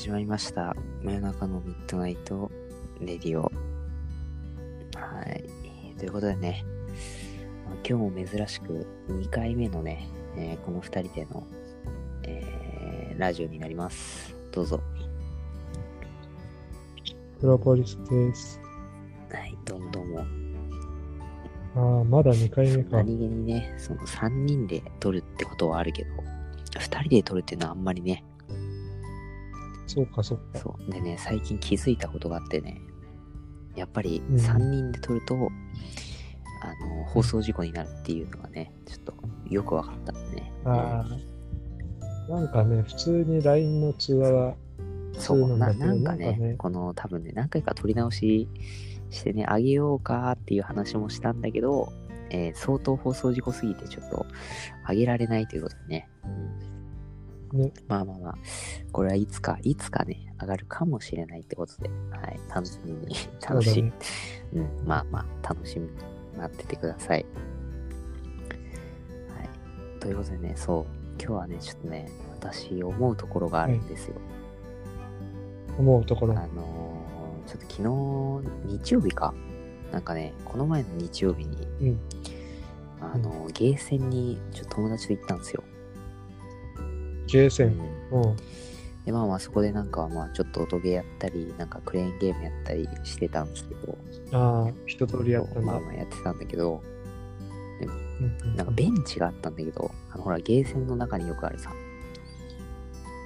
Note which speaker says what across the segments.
Speaker 1: 始まりました。真夜中のミッドナイトレディオ。はい。ということでね、まあ今日も珍しく2回目のね、えーこの2人での、えーラジオになります。どうぞ。
Speaker 2: プロポリスです。
Speaker 1: はい、どうもどうも。
Speaker 2: ああ、まだ2回目か。
Speaker 1: 何気にね、その3人で録るってことはあるけど、2人で撮るっていうのはあんまりね、
Speaker 2: そうか、そうか。
Speaker 1: そう。でね、最近気づいたことがあってね、やっぱり
Speaker 2: うん
Speaker 1: 3人で撮ると、あの、放送事故になるっていうのがね、ちょっとよくわかったんでね。
Speaker 2: ああ、なんかね、普通に LINE の通話は、
Speaker 1: そうな
Speaker 2: ん
Speaker 1: かね
Speaker 2: なんかね
Speaker 1: この多分ね、何回か撮り直ししてね、あげようかっていう話もしたんだけど、えー相当放送事故すぎてちょっとあげられないということでね。うん
Speaker 2: ね、
Speaker 1: まあまあまあ、これはいつか、いつかね、上がるかもしれないってことで、はい、楽しみに、楽しみ、
Speaker 2: ね
Speaker 1: うん、まあまあ、楽しみに待っててください。はい。ということでね、そう、今日はね、ちょっとね、私思うところがあるんですよ。
Speaker 2: 思うところ。
Speaker 1: あのーちょっと昨日、日曜日か。なんかね、この前の日曜日に、
Speaker 2: うん。
Speaker 1: あのーゲーセンにちょっと友達と行ったんですよ。う
Speaker 2: ゲーセうん。
Speaker 1: で、まあまあそこでなんかまあちょっと音ゲーやったり、なんかクレーンゲームやったりしてたんですけど、
Speaker 2: ああ、一通りやったんだ。
Speaker 1: まあまあやってたんだけど、
Speaker 2: うん
Speaker 1: なんかベンチがあったんだけど、あのほらゲーセンの中によくあるさ、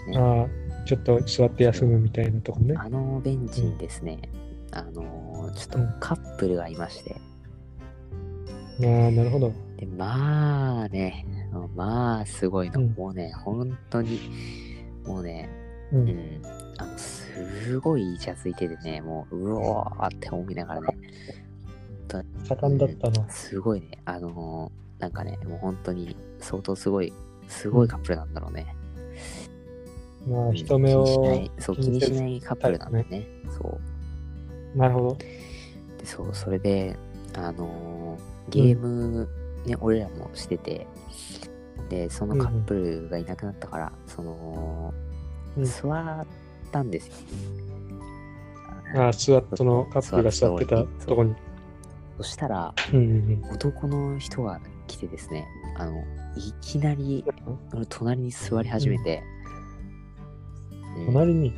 Speaker 1: ね。
Speaker 2: ああ、ちょっと座って休むみたいなとこね。
Speaker 1: あのベンチにですね、あのーちょっと
Speaker 2: うん
Speaker 1: カップルがいまして、
Speaker 2: ああ、なるほど。
Speaker 1: で、まあね、まあすごいの、
Speaker 2: うん
Speaker 1: もうね、本当に、もうね、
Speaker 2: う。
Speaker 1: うんん、あの、すごいイチャついててね、もう、うおーって思いながらね、
Speaker 2: 盛んだったな。
Speaker 1: すごいね、あのーなんかね、もう本当に相当すごい、すごいカップルなんだろうね。
Speaker 2: まあ、
Speaker 1: うん
Speaker 2: 人目
Speaker 1: 気にしな
Speaker 2: を
Speaker 1: い、そう、気にしないカップルなんだよね。そう。
Speaker 2: なるほど。
Speaker 1: で、そう、それで、あのーゲーム、ね、俺らもしてて、で、そのカップルがいなくなったから、その、
Speaker 2: うん。
Speaker 1: 座ったんですよ。
Speaker 2: ああ、座っそのカップルが座ってたとこに。
Speaker 1: そしたら、男の人が来てですね、あの、いきなり、俺隣に座り始めて、
Speaker 2: 隣に？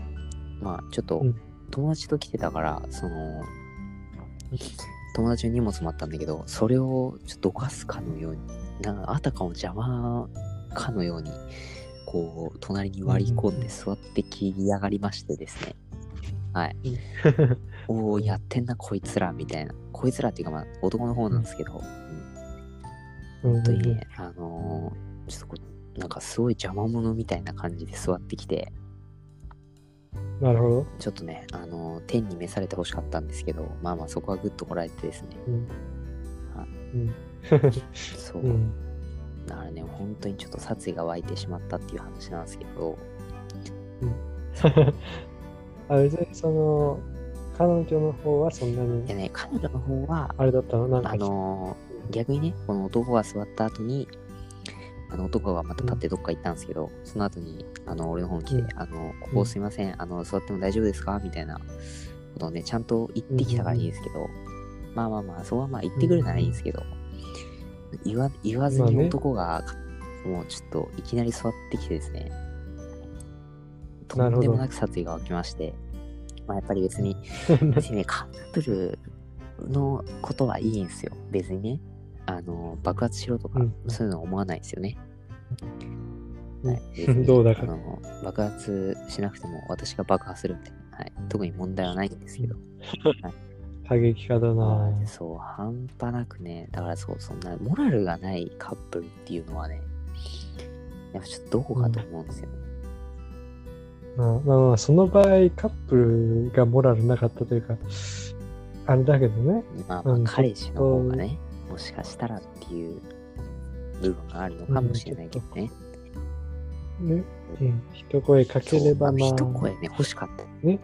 Speaker 1: まあ、ちょっと
Speaker 2: うん、
Speaker 1: 友達と来てたから、その、友達の荷物もあったんだけど、それをちょっとどかすかのように、なんかあたかも邪魔かのように、こう、隣に割り込んで座ってきやがりましてですね。はい。おお、やってんな、こいつら、みたいな。こいつらっていうか、まあ、男の方なんですけど、うん
Speaker 2: うん
Speaker 1: 本当にね、あのーちょっとこう、なんかすごい邪魔者みたいな感じで座ってきて、
Speaker 2: なるほど。
Speaker 1: ちょっとね、あのー天に召されてほしかったんですけど、まあまあそこはぐっとこらえてですね、
Speaker 2: うん。
Speaker 1: はい。
Speaker 2: うん。
Speaker 1: そう、
Speaker 2: うん。
Speaker 1: だからね、本当にちょっと殺意が湧いてしまったっていう話なんですけど、
Speaker 2: あ別にその、彼女の方はそんなに
Speaker 1: で、ね、彼女の方は、
Speaker 2: あれだったの？なんか、
Speaker 1: あのー逆にね、この男が座った後に、あの男がまた立ってどっか行ったんですけど、その後に、あの、俺の方に来て、
Speaker 2: うん。
Speaker 1: あの、ここすいません、あの、座っても大丈夫ですか？みたいなことをね、ちゃんと言ってきたからいいんですけど、まあまあまあ、そこはまあ言ってくるならいいんですけど、言わ言わずに男が、もうちょっといきなり座ってきてですね、とんでもなく殺意が湧きまして、まあやっぱり別に、別にね、カップルのことはいいんですよ。別にね。あの、爆発しろとか、
Speaker 2: うん。
Speaker 1: そういうのは思わないですよね。
Speaker 2: うん。
Speaker 1: はい、
Speaker 2: どうだか。
Speaker 1: あの爆発しなくても私が爆破するんで、はい、特に問題はないんですけど、
Speaker 2: 過激化だな。
Speaker 1: はい。そう、半端なくね、だからそう、そんな、モラルがないカップルっていうのはね、やっぱちょっとどこかと思うんですよね。
Speaker 2: まあまあまあ、その場合、カップルがモラルなかったというか、あれだけどね。
Speaker 1: まあまあ
Speaker 2: うん。
Speaker 1: 彼氏の方がね、もしかしたらっていう部分があるのかもしれないけどね。
Speaker 2: ね。うん。一声かければ
Speaker 1: そう
Speaker 2: まあ。
Speaker 1: 一声ね、欲しかった。
Speaker 2: ね。